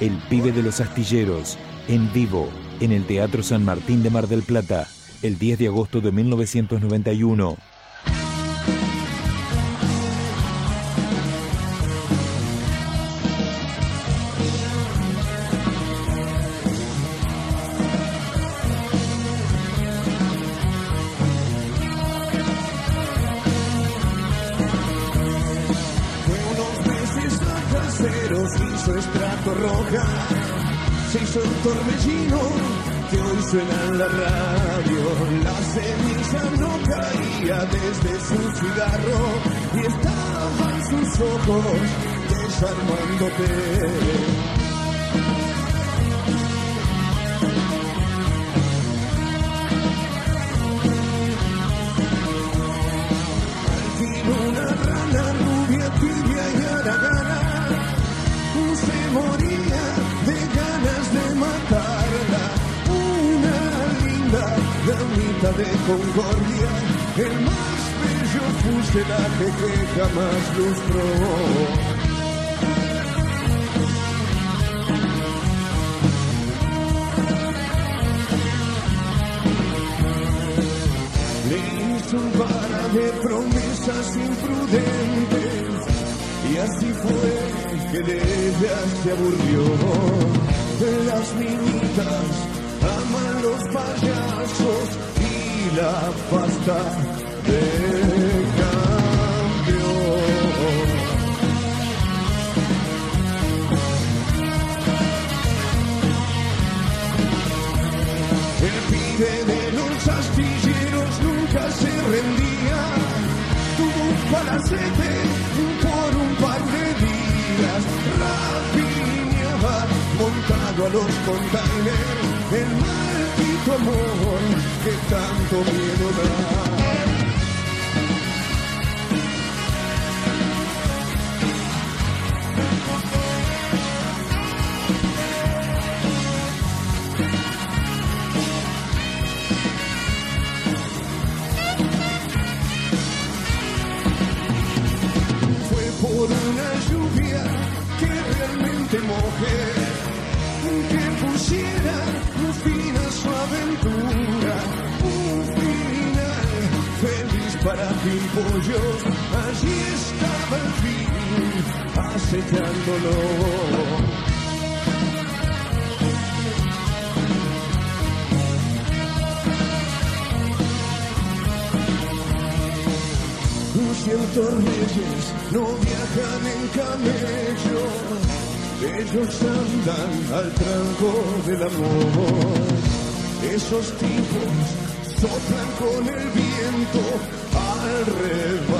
El pibe de los astilleros, en vivo, en el Teatro San Martín de Mar del Plata, el 10 de agosto de 1991. Hizo estrato roja, se hizo un torbellino que hoy suena en la radio. La ceniza no caía desde su cigarro y estaban sus ojos desarmándote. Moría de ganas de matarla. Una linda damita de Concordia, el más bello fuselaje que jamás lustró. De promesas imprudentes y así fue que de ella se aburrió. Las niñitas aman los payasos y la pasta de cambio. El pibe de los astilleros nunca se rendía, tuvo un palacete montado a los containers, el maldito amor que tanto miedo da. por una lluvia que realmente mojé, para Pimpollos. Allí estaba el fin, acechándolo. Ciertos reyes no viajan en camello, ellos andan al tranco del amor. Esos tipos soplan con el viento al rebaño